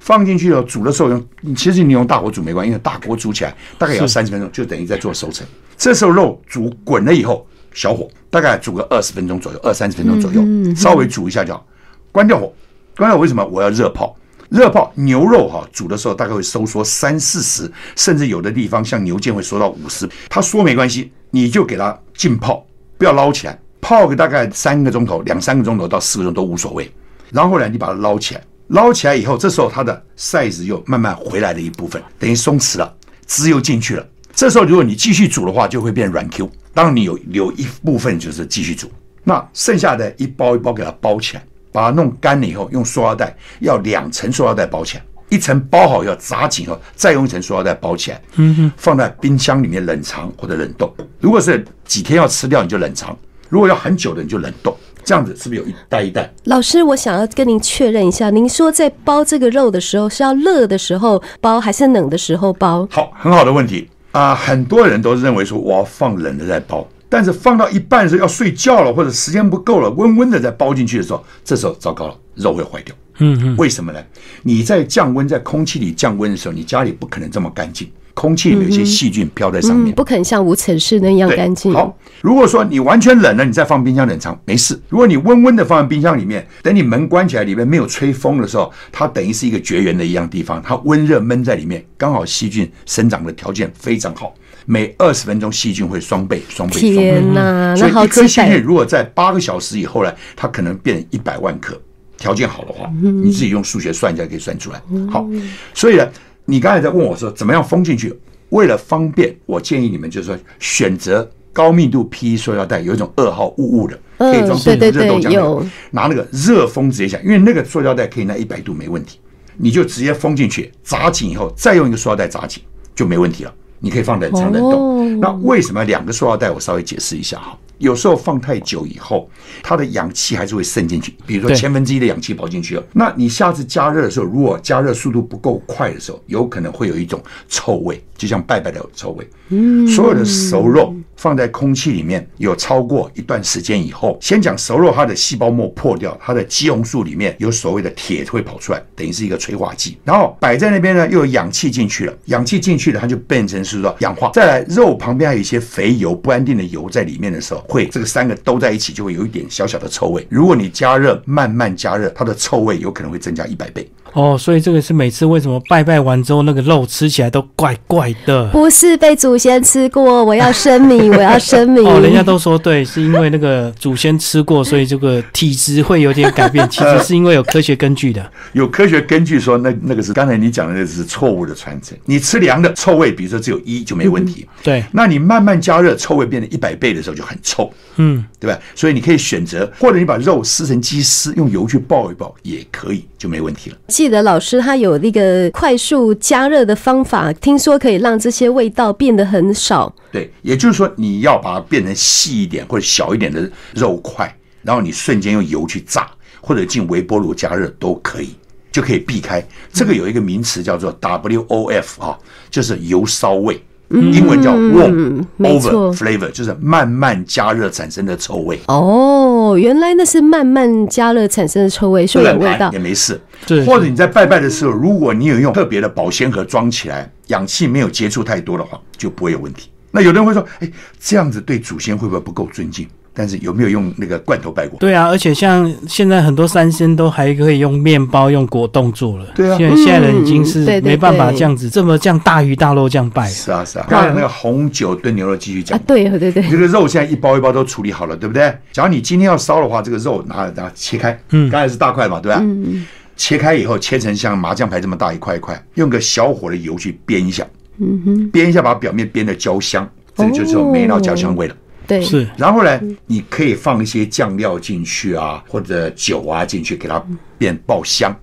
Speaker 3: 放进去了，煮的时候用，其实你用大火煮没关系，因为大锅煮起来大概也要三十分钟，就等于在做熟成。这时候肉煮滚了以后，小火大概煮个二十分钟左右，二三十分钟左右，稍微煮一下就好，关掉火。关掉火为什么？我要热泡。热泡牛肉哈、煮的时候大概会收缩三四十，甚至有的地方像牛腱会缩到五十。它缩没关系，你就给它浸泡，不要捞起来，泡个大概三个钟头、两三个钟头到四个钟头都无所谓。然后呢，你把它捞起来，捞起来以后，这时候它的 size 又慢慢回来了一部分，等于松弛了，汁又进去了。这时候如果你继续煮的话，就会变软 Q。当然你有留一部分就是继续煮，那剩下的一包一包给它包起来，把它弄干了以后，用塑料袋要两层塑料袋包起来，一层包好要扎紧以后，再用一层塑料袋包起来，嗯哼，放在冰箱里面冷藏或者冷冻。如果是几天要吃掉，你就冷藏；如果要很久的，你就冷冻。这样子是不是有一袋一袋？
Speaker 2: 老师，我想要跟您确认一下，您说在包这个肉的时候是要热的时候包，还是冷的时候包？
Speaker 3: 好，很好的问题啊、很多人都认为说我要放冷的再包，但是放到一半的时候要睡觉了，或者时间不够了，温温的再包进去的时候，这时候糟糕了，肉会坏掉。
Speaker 1: 嗯嗯，
Speaker 3: 为什么呢？你在降温，在空气里降温的时候，你家里不可能这么干净，空气里面有一些细菌飘在上面
Speaker 2: 嗯，。不可能像无尘室那样
Speaker 3: 对
Speaker 2: 干净。
Speaker 3: 好，如果说你完全冷了，你再放冰箱冷藏没事。如果你温温的放在冰箱里面，等你门关起来，里面没有吹风的时候，它等于是一个绝缘的一样地方，它温热闷在里面，刚好细菌生长的条件非常好。每二十分钟细菌会双倍、双倍、双倍。
Speaker 2: 天哪，
Speaker 3: 所
Speaker 2: 那好
Speaker 3: 以一颗细菌如果在八个小时以后呢，它可能变一百万克。条件好的话，
Speaker 2: 嗯
Speaker 3: 你自己用数学算一下可以算出来。好，所以呢，你刚才在问我说怎么样封进去？为了方便，我建议你们就是说选择高密度 PE 塑料袋，有一种二号雾雾的，
Speaker 2: 嗯
Speaker 3: 可以装热豆浆拿那个热风直接下，因为那个塑料袋可以拿一百度没问题，你就直接封进去，扎紧以后再用一个塑料袋扎紧就没问题了。你可以放冷藏冷冻。
Speaker 2: 哦
Speaker 3: 那为什么两个塑料袋？我稍微解释一下哈。有时候放太久以后，它的氧气还是会渗进去，比如说千分之一的氧气跑进去了。那你下次加热的时候，如果加热速度不够快的时候，有可能会有一种臭味，就像拜拜的臭味。嗯，所有的熟肉放在空气里面有超过一段时间以后，先讲熟肉，它的细胞膜破掉，它的肌红素里面有所谓的铁会跑出来，等于是一个催化剂。然后摆在那边呢，又有氧气进去了，氧气进去了，它就变成是说氧化。再来，肉旁边还有一些肥油、不安定的油在里面的时候，会这个三个都在一起，就会有一点小小的臭味。如果你加热，慢慢加热，它的臭味有可能会增加一百倍。
Speaker 1: 哦，所以这个是每次为什么拜拜完之后那个肉吃起来都怪怪的。[laughs]
Speaker 2: 不是被祖先吃过，我要声明，我要声明。
Speaker 1: 哦，人家都说对，是因为那个祖先吃过，所以这个体质会有点改变。其实是因为有科学根据的。[laughs]
Speaker 3: 有科学根据说，那那个是刚才你讲的，那是错误的传承。你吃凉的臭味，比如说只有一就没问题。
Speaker 1: 对，
Speaker 3: 那你慢慢加热，臭味变成一百倍的时候就很臭，
Speaker 1: 嗯，
Speaker 3: 对吧？所以你可以选择，或者你把肉撕成鸡丝，用油去爆一爆也可以，就没问题了。
Speaker 2: 记得老师他有那个快速加热的方法，听说可以让这些味道变得很少。
Speaker 3: 对，也就是说你要把它变成细一点或者小一点的肉块，然后你瞬间用油去炸，或者进微波炉加热都可以，就可以避开。这个有一个名词叫做 WOF 啊，就是油烧味。英文叫 warm over flavor，就是慢慢加热产生的臭味。
Speaker 2: 哦，原来那是慢慢加热产生的臭味，所以有味道
Speaker 3: 也。没事
Speaker 1: 对。
Speaker 3: 或者你在拜拜的时候，如果你有用特别的保鲜盒装起来，氧气没有接触太多的话，就不会有问题。那有的人会说，哎，这样子对祖先会不会不够尊敬？但是有没有用那个罐头拜过？
Speaker 1: 对啊，而且像现在很多三鲜都还可以用面包、用果冻做了。
Speaker 3: 对啊
Speaker 1: 现在现在人已经是没办法
Speaker 2: 对
Speaker 1: 这样子这么这样大鱼大肉这样拜了。
Speaker 3: 是啊是啊。刚才那个红酒炖牛肉继续讲
Speaker 2: 啊，。对对对，
Speaker 3: 这个肉现在一包一包都处理好了，对不对？假如你今天要烧的话，这个肉拿拿切开，
Speaker 1: 嗯
Speaker 3: 刚才是大块嘛，对吧？
Speaker 2: 嗯
Speaker 3: 切开以后切成像麻将牌这么大一块一块，用个小火的油去煸一下，
Speaker 2: 嗯哼，
Speaker 3: 煸一下把表面煸的焦香，这个就是说梅到焦香味了。
Speaker 2: 对，
Speaker 1: 是，
Speaker 3: 然后呢，你可以放一些酱料进去啊，或者酒啊进去，给它变爆香。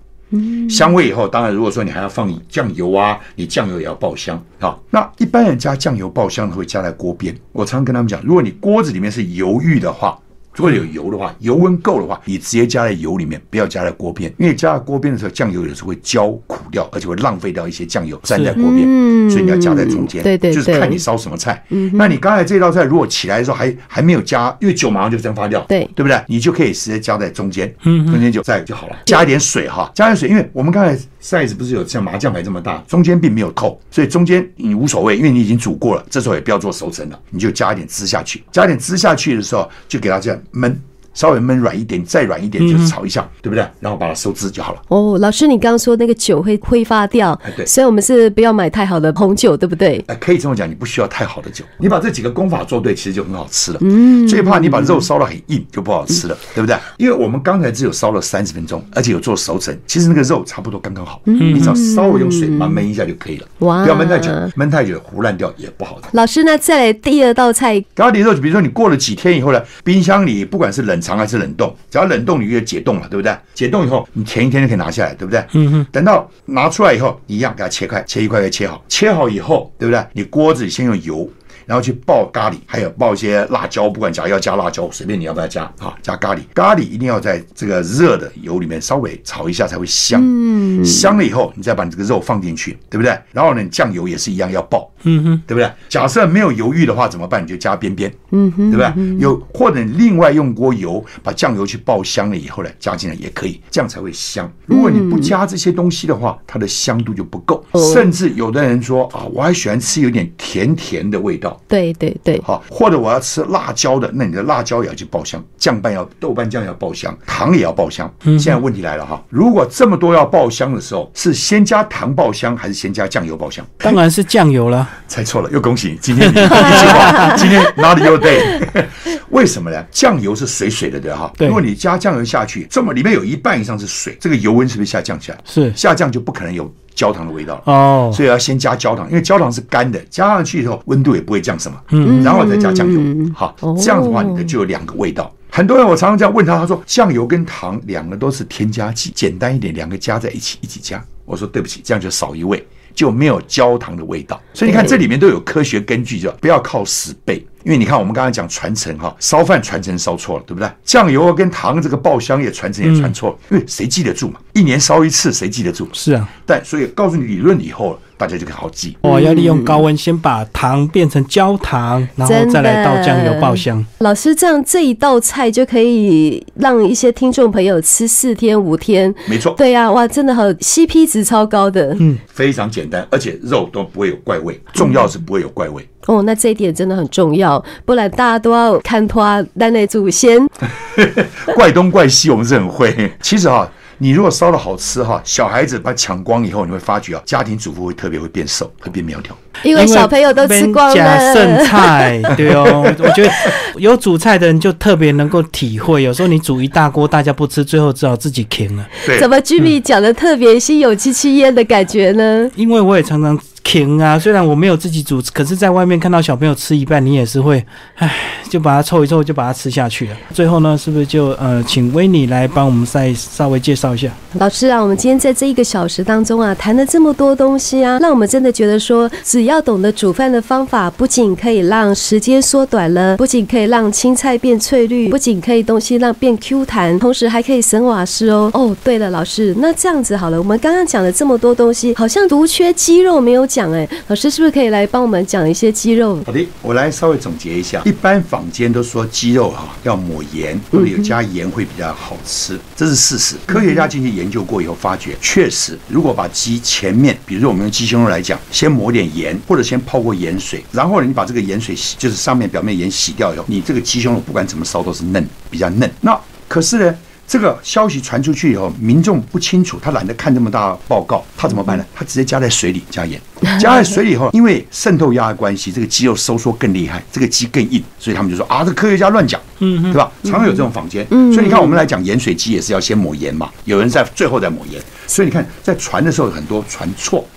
Speaker 3: 香味以后，当然如果说你还要放酱油啊，你酱油也要爆香啊。那一般人加酱油爆香会加在锅边。我常跟他们讲，如果你锅子里面是油浴的话。如果有油的话，油温够的话，你直接加在油里面，不要加在锅边，因为加在锅边的时候，酱油有时候会焦苦掉，而且会浪费掉一些酱油粘在锅边，
Speaker 2: 嗯
Speaker 3: 所以你要加在中间。
Speaker 2: 对对
Speaker 3: 就是看你烧什么菜。那你刚才这道菜如果起来的时候还还没有加，因为酒马上就蒸发掉，
Speaker 2: 对
Speaker 3: 对不对？你就可以直接加在中间，
Speaker 1: 嗯
Speaker 3: 中间就再就好了。加一点水哈，加点水，因为我们刚才 size 不是有像麻将牌这么大，中间并没有扣，所以中间你无所谓，因为你已经煮过了，这时候也不要做熟成了，你就加一点汁下去，加一点汁下去的时候，就给它这样门。稍微焖软一点，再软一点就是炒一下，对不对？然后把它收汁就好了。
Speaker 2: 哦，老师，你刚刚说那个酒会挥发掉
Speaker 3: 哎，对
Speaker 2: 所以我们是不要买太好的红酒，对不对？
Speaker 3: 哎，可以这么讲，你不需要太好的酒，你把这几个功法做对，其实就很好吃了。嗯，最怕你把肉烧得很硬，就不好吃了，对不对？因为我们刚才只有烧了三十分钟，而且有做熟成，其实那个肉差不多刚刚好，嗯你只要稍微用水把它焖一下就可以了。
Speaker 2: 哇
Speaker 3: 不要焖太久，焖太久糊烂掉也不好的。
Speaker 2: 老师，那再来第二道菜，
Speaker 3: 咖喱肉，比如说你过了几天以后呢，冰箱里不管是冷藏还是冷冻，只要冷冻你就解冻了，对不对？解冻以后，你前一天就可以拿下来，对不对？嗯哼。等到拿出来以后，一样给它切开，切一块块切好，切好以后，对不对？你锅子里先用油。然后去爆咖喱，还有爆一些辣椒，不管加要加辣椒，随便你要不要加啊，加咖喱。咖喱一定要在这个热的油里面稍微炒一下才会香。嗯，香了以后，你再把你这个肉放进去，对不对？然后呢，酱油也是一样要爆。
Speaker 1: 嗯哼，
Speaker 3: 对不对？假设没有犹豫的话怎么办？你就加边边，嗯哼，对不对？有或者你另外用锅油把酱油去爆香了以后呢，加进来也可以，这样才会香。如果你不加这些东西的话，它的香度就不够。甚至有的人说啊，我还喜欢吃有点甜甜的味道，
Speaker 2: 对对对，
Speaker 3: 好，或者我要吃辣椒的，那你的辣椒也要去爆香，酱拌要豆瓣酱要爆香，糖也要爆香。现在问题来了哈，如果这么多要爆香的时候，是先加糖爆香还是先加酱油爆香？
Speaker 1: 当然是酱油了。[laughs]
Speaker 3: 猜错了，又恭喜你！今天你一句话，今天 not your day。[laughs] 为什么呢？酱油是水水的，对吧哈。
Speaker 1: 对
Speaker 3: 如果你加酱油下去，这么里面有一半以上是水，这个油温是不是下降起来？
Speaker 1: 是
Speaker 3: 下降就不可能有焦糖的味道。
Speaker 1: 哦，
Speaker 3: 所以要先加焦糖，因为焦糖是干的，加上去以后温度也不会降什么，嗯，然后再加酱油，好，这样的话你的就有两个味道。很多人我常常这样问他，他说酱油跟糖两个都是添加剂，简单一点，两个加在一起一起加。我说对不起，这样就少一味。就没有焦糖的味道。所以你看，
Speaker 2: 对
Speaker 3: 这里面都有科学根据，就不要靠死背。因为你看，我们刚才讲传承哈，烧饭传承烧错了，对不对？酱油跟糖这个爆香也传承也传错了，因为谁记得住嘛？一年烧一次，谁记得住？
Speaker 1: 是啊，
Speaker 3: 但所以告诉你理论以后，大家就可以好记。
Speaker 1: 哦，要利用高温先把糖变成焦糖，然后再来倒酱油爆香。
Speaker 2: 老师，这样这一道菜就可以让一些听众朋友吃四天五天。
Speaker 3: 没错，
Speaker 2: 对呀、哇，真的好 CP 值超高的。
Speaker 1: 嗯
Speaker 3: 非常简单，而且肉都不会有怪味，重要是不会有怪味。
Speaker 2: 哦，那这一点真的很重要，不然大家都要看托咱的祖先。[laughs]
Speaker 3: 怪东怪西，我们是很会。其实哈、你如果烧的好吃哈，小孩子把它抢光以后，你会发觉啊，家庭主妇会特别会变瘦，会变苗条。
Speaker 2: 因为小朋友都吃光
Speaker 1: 了剩。菜，对哦，[laughs] 我觉得有煮菜的人就特别能够体会，有时候你煮一大锅，大家不吃，最后只好自己啃了。
Speaker 3: 对
Speaker 2: 怎么 Jimmy 讲的特别心有戚戚焉的感觉呢？
Speaker 1: 因为我也常常停啊，虽然我没有自己煮，可是在外面看到小朋友吃一半，你也是会，唉，就把它凑一凑，就把它吃下去了。最后呢，是不是就呃，请维尼来帮我们再稍微介绍一下？
Speaker 2: 老师啊，我们今天在这一个小时当中啊，谈了这么多东西啊，让我们真的觉得说，只要懂得煮饭的方法，不仅可以让时间缩短了，不仅可以让青菜变翠绿，不仅可以东西让变 Q 弹，同时还可以省瓦斯哦。哦，对了，老师，那这样子好了，我们刚刚讲了这么多东西，好像独缺鸡肉没有讲哎，老师是不是可以来帮我们讲一些鸡肉？
Speaker 3: 好的，我来稍微总结一下。一般坊间都说鸡肉哈、要抹盐，或者有加盐会比较好吃，这是事实。科学家进去研究过以后，发觉确实，如果把鸡前面，比如说我们用鸡胸肉来讲，先抹点盐，或者先泡过盐水，然后呢，你把这个盐水洗，就是上面表面盐洗掉以后，你这个鸡胸肉不管怎么烧都是嫩，比较嫩。那可是呢？这个消息传出去以后，民众不清楚，他懒得看这么大的报告，他怎么办呢？他直接加在水里加盐，加在水里以后，因为渗透压的关系，这个肌肉收缩更厉害，这个肌更硬，所以他们就说啊，这科学家乱讲，嗯，对吧？常有这种坊间，所以你看我们来讲盐水鸡也是要先抹盐嘛，有人在最后再抹盐，所以你看在传的时候很多传错。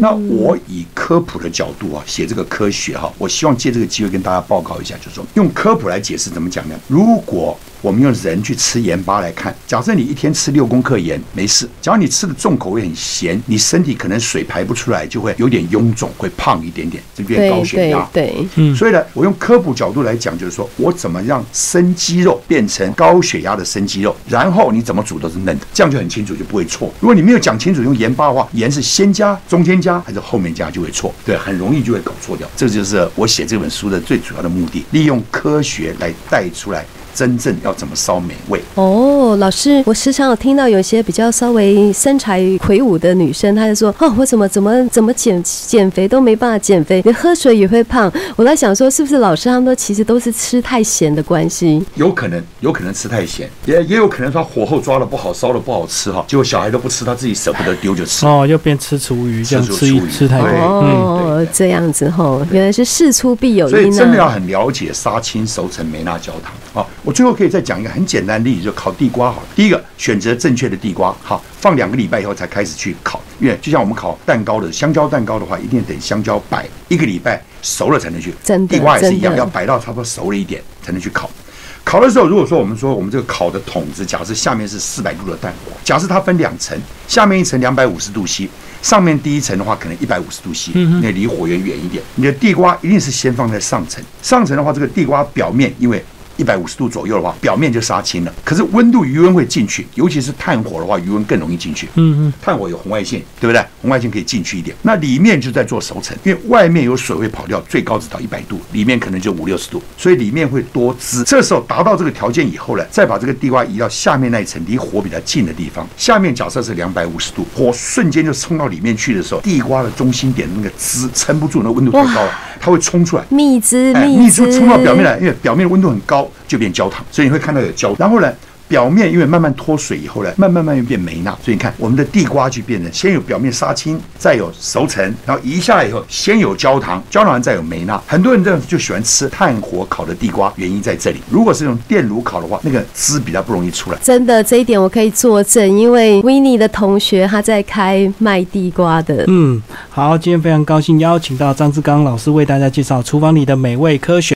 Speaker 3: 那我以科普的角度啊，写这个科学哈，我希望借这个机会跟大家报告一下，就是说用科普来解释怎么讲呢？如果我们用人去吃盐巴来看，假设你一天吃六公克盐没事，只要你吃的重口味很咸，你身体可能水排不出来，就会有点臃肿，会胖一点点，就变高血压。
Speaker 2: 对，
Speaker 3: 所以呢，我用科普角度来讲，就是说我怎么让生鸡肉变成高血压的生鸡肉，然后你怎么煮都是嫩的，这样就很清楚，就不会错。如果你没有讲清楚用盐巴的话，盐是先加、中间加还是后面加就会错，对，很容易就会搞错掉。这就是我写这本书的最主要的目的，利用科学来带出来真正要怎么烧美味。
Speaker 2: 哦，老师，我时常有听到有些比较稍微身材魁梧的女生，她就说：“哦，我怎么怎么怎么减减肥都没办法减肥，连 [laughs] 喝水也会胖。”我在想说，是不是老师他们都其实都是吃太咸的关系？
Speaker 3: 有可能，有可能吃太咸，也也有可能他火候抓的不好，烧的不好吃哈，结果小孩都不吃，他自己舍不得丢就吃。
Speaker 1: 哦，又变吃厨余，这样吃一
Speaker 3: 吃厨余
Speaker 1: 吃太多，
Speaker 2: 哦这样子吼，原来是事出必有
Speaker 3: 所以
Speaker 2: 因
Speaker 3: 真的要
Speaker 2: 啊！
Speaker 3: 很了解杀青熟成梅纳焦糖。好，我最后可以再讲一个很简单的例子，就烤地瓜好了。第一个，选择正确的地瓜，好，放两个礼拜以后才开始去烤，因为就像我们烤蛋糕的香蕉蛋糕的话，一定等香蕉摆一个礼拜熟了才能去。
Speaker 2: 真的
Speaker 3: 地瓜也是一样，要摆到差不多熟了一点才能去烤。烤的时候，如果说我们说我们这个烤的桶子，假设下面是四百度的蛋火，假设它分两层，下面一层两百五十度 C，上面第一层的话可能一百五十度 C，那离火源远一点。你的地瓜一定是先放在上层，上层的话，这个地瓜表面因为一百五十度左右的话，表面就杀青了。可是温度余温会进去，尤其是炭火的话，余温更容易进去。
Speaker 1: 嗯嗯，
Speaker 3: 炭火有红外线，对不对？红外线可以进去一点。那里面就在做熟成，因为外面有水会跑掉，最高只到一百度，里面可能就五六十度，所以里面会多汁。这时候达到这个条件以后呢，再把这个地瓜移到下面那一层离火比较近的地方。下面假设是两百五十度，火瞬间就冲到里面去的时候，地瓜的中心点的那个汁撑不住，那温度太高了，它会冲出来。
Speaker 2: 蜜汁，
Speaker 3: 哎，
Speaker 2: 蜜汁
Speaker 3: 蜜汁冲到表面来，因为表面的温度很高，就变焦糖，所以你会看到有焦。然后呢，表面因为慢慢脱水以后呢，慢慢慢慢变梅纳，所以你看我们的地瓜就变成先有表面杀青，再有熟成，然后移下来以后，先有焦糖，焦糖完再有梅纳。很多人这样就喜欢吃炭火烤的地瓜，原因在这里。如果是用电炉烤的话，那个汁比较不容易出来。
Speaker 2: 真的这一点我可以作证，因为 w i n n 的同学他在开卖地瓜的。
Speaker 1: 嗯，好，今天非常高兴邀请到张志刚老师为大家介绍厨房里的美味科学。